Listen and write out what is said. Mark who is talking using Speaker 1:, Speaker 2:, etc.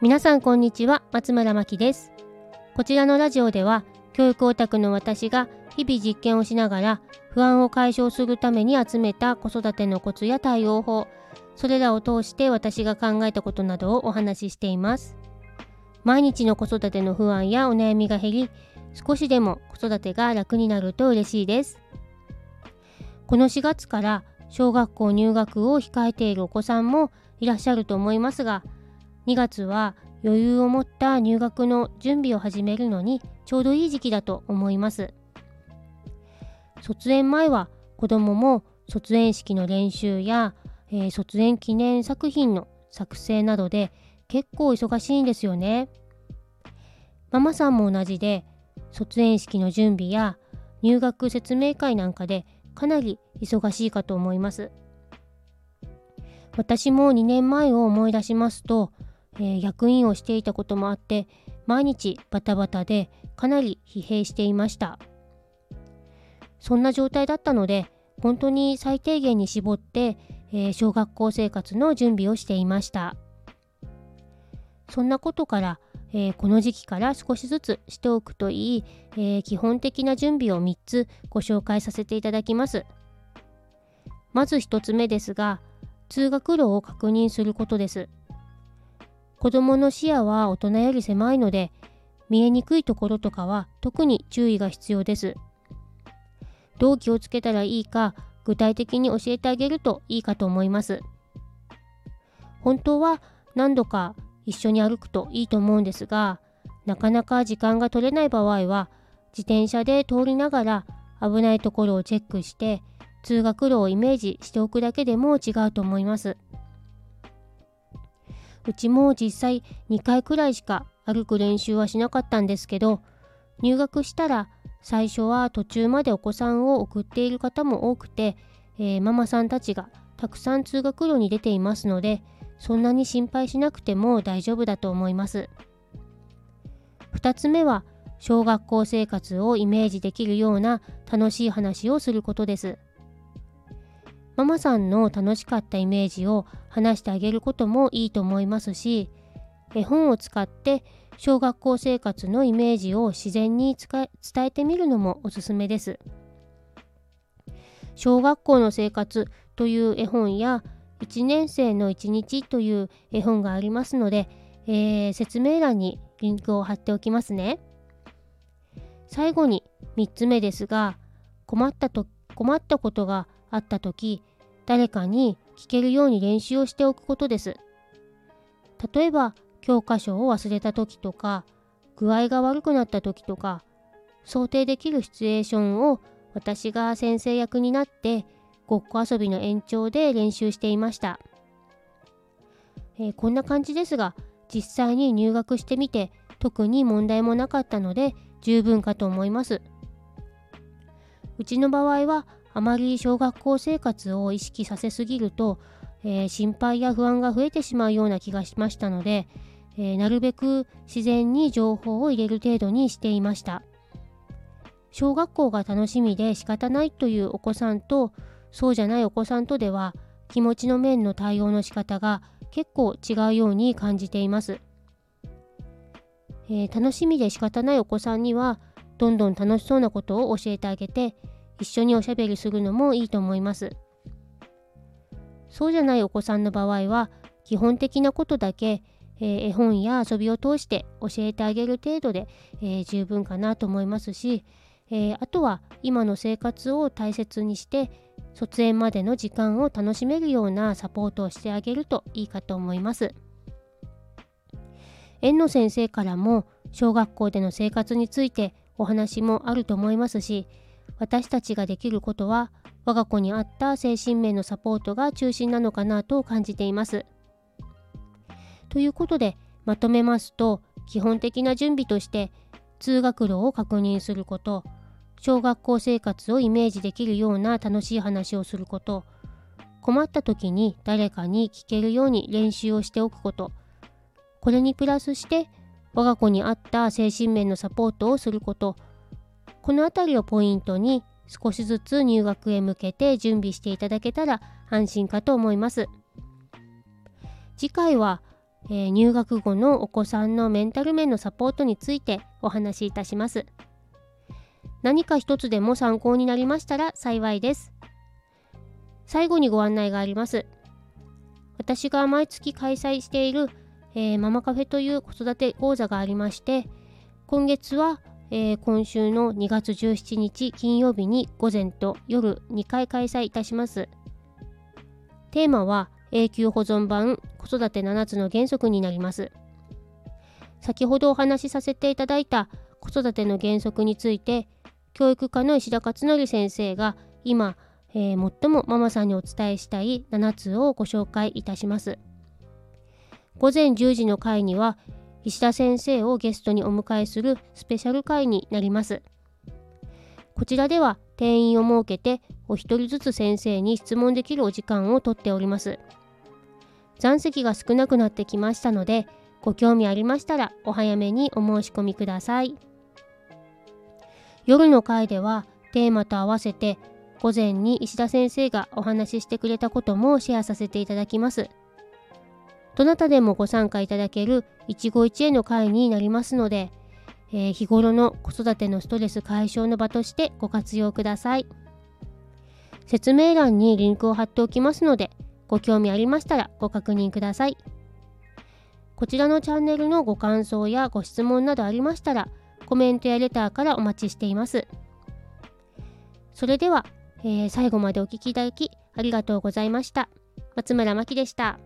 Speaker 1: 皆さんこんにちは松村真希です。こちらのラジオでは教育オタクの私が日々実験をしながら不安を解消するために集めた子育てのコツや対応法それらを通して私が考えたことなどをお話ししています。毎日の子育ての不安やお悩みが減り少しでも子育てが楽になると嬉しいです。この4月から小学校入学を控えているお子さんもいらっしゃると思いますが2月は余裕を持った入学の準備を始めるのにちょうどいい時期だと思います。卒園前は子どもも卒園式の練習や、えー、卒園記念作品の作成などで結構忙しいんですよね。ママさんも同じで卒園式の準備や入学説明会なんかでかなり忙しいかと思います。私も2年前を思い出しますと、えー、役員をしていたこともあって毎日バタバタでかなり疲弊していましたそんな状態だったので本当に最低限に絞って、えー、小学校生活の準備をしていましたそんなことからえー、この時期から少しずつしておくといい、えー、基本的な準備を3つご紹介させていただきます。まず1つ目ですが、通学路を確認することです。子どもの視野は大人より狭いので、見えにくいところとかは特に注意が必要です。どう気をつけたらいいか具体的に教えてあげるといいかと思います。本当は何度か一緒に歩くといいと思うんですがなかなか時間が取れない場合は自転車で通りながら危ないところをチェックして通学路をイメージしておくだけでも違うと思いますうちも実際2回くらいしか歩く練習はしなかったんですけど入学したら最初は途中までお子さんを送っている方も多くて、えー、ママさんたちがたくさん通学路に出ていますのでそんなに心配しなくても大丈夫だと思います。2つ目は小学校生活をイメージできるような楽しい話をすることです。ママさんの楽しかったイメージを話してあげることもいいと思いますし絵本を使って小学校生活のイメージを自然に伝えてみるのもおすすめです。小学校の生活という絵本や1年生の1日という絵本がありますので、えー、説明欄にリンクを貼っておきますね。最後に3つ目ですが困ったと困ったことがあった時誰かに聞けるように練習をしておくことです。例えば教科書を忘れた時とか具合が悪くなった時とか想定できるシチュエーションを私が先生役になってごっこ遊びの延長で練習していました、えー、こんな感じですが実際に入学してみて特に問題もなかったので十分かと思いますうちの場合はあまり小学校生活を意識させすぎると、えー、心配や不安が増えてしまうような気がしましたので、えー、なるべく自然に情報を入れる程度にしていました小学校が楽しみで仕方ないというお子さんとそうじゃないお子さんとでは気持ちの面の対応の仕方が結構違うように感じています。えー、楽しみで仕方ないお子さんにはどんどん楽しそうなことを教えてあげて一緒におしゃべりするのもいいと思います。そうじゃないお子さんの場合は基本的なことだけ、えー、絵本や遊びを通して教えてあげる程度で、えー、十分かなと思いますし、えあとは今の生活を大切にして卒園までの時間を楽しめるようなサポートをしてあげるといいかと思います。園の先生からも小学校での生活についてお話もあると思いますし私たちができることは我が子に合った精神面のサポートが中心なのかなと感じています。ということでまとめますと基本的な準備として通学路を確認すること小学校生活をイメージできるような楽しい話をすること困った時に誰かに聞けるように練習をしておくことこれにプラスして我が子に合った精神面のサポートをすることこの辺りをポイントに少しずつ入学へ向けて準備していただけたら安心かと思います次回はえー、入学後のお子さんのメンタル面のサポートについてお話しいたします。何か一つでも参考になりましたら幸いです。最後にご案内があります。私が毎月開催している、えー、ママカフェという子育て講座がありまして、今月は、えー、今週の2月17日金曜日に午前と夜2回開催いたします。テーマは永久保存版子育て7つの原則になります。先ほどお話しさせていただいた子育ての原則について教育科の石田勝則先生が今、えー、最もママさんにお伝えしたい7つをご紹介いたします。午前10時の会には石田先生をゲストにお迎えするスペシャル会になります。こちらでは定員を設けてお一人ずつ先生に質問できるお時間をとっております。残席が少なくなってきましたのでご興味ありましたらお早めにお申し込みください。夜の回ではテーマと合わせて午前に石田先生がお話ししてくれたこともシェアさせていただきます。どなたでもご参加いただける一期一会の会になりますので、えー、日頃の子育てのストレス解消の場としてご活用ください。説明欄にリンクを貼っておきますので、ご興味ありましたらご確認ください。こちらのチャンネルのご感想やご質問などありましたら、コメントやレターからお待ちしています。それでは、えー、最後までお聴きいただきありがとうございました。松村真希でした。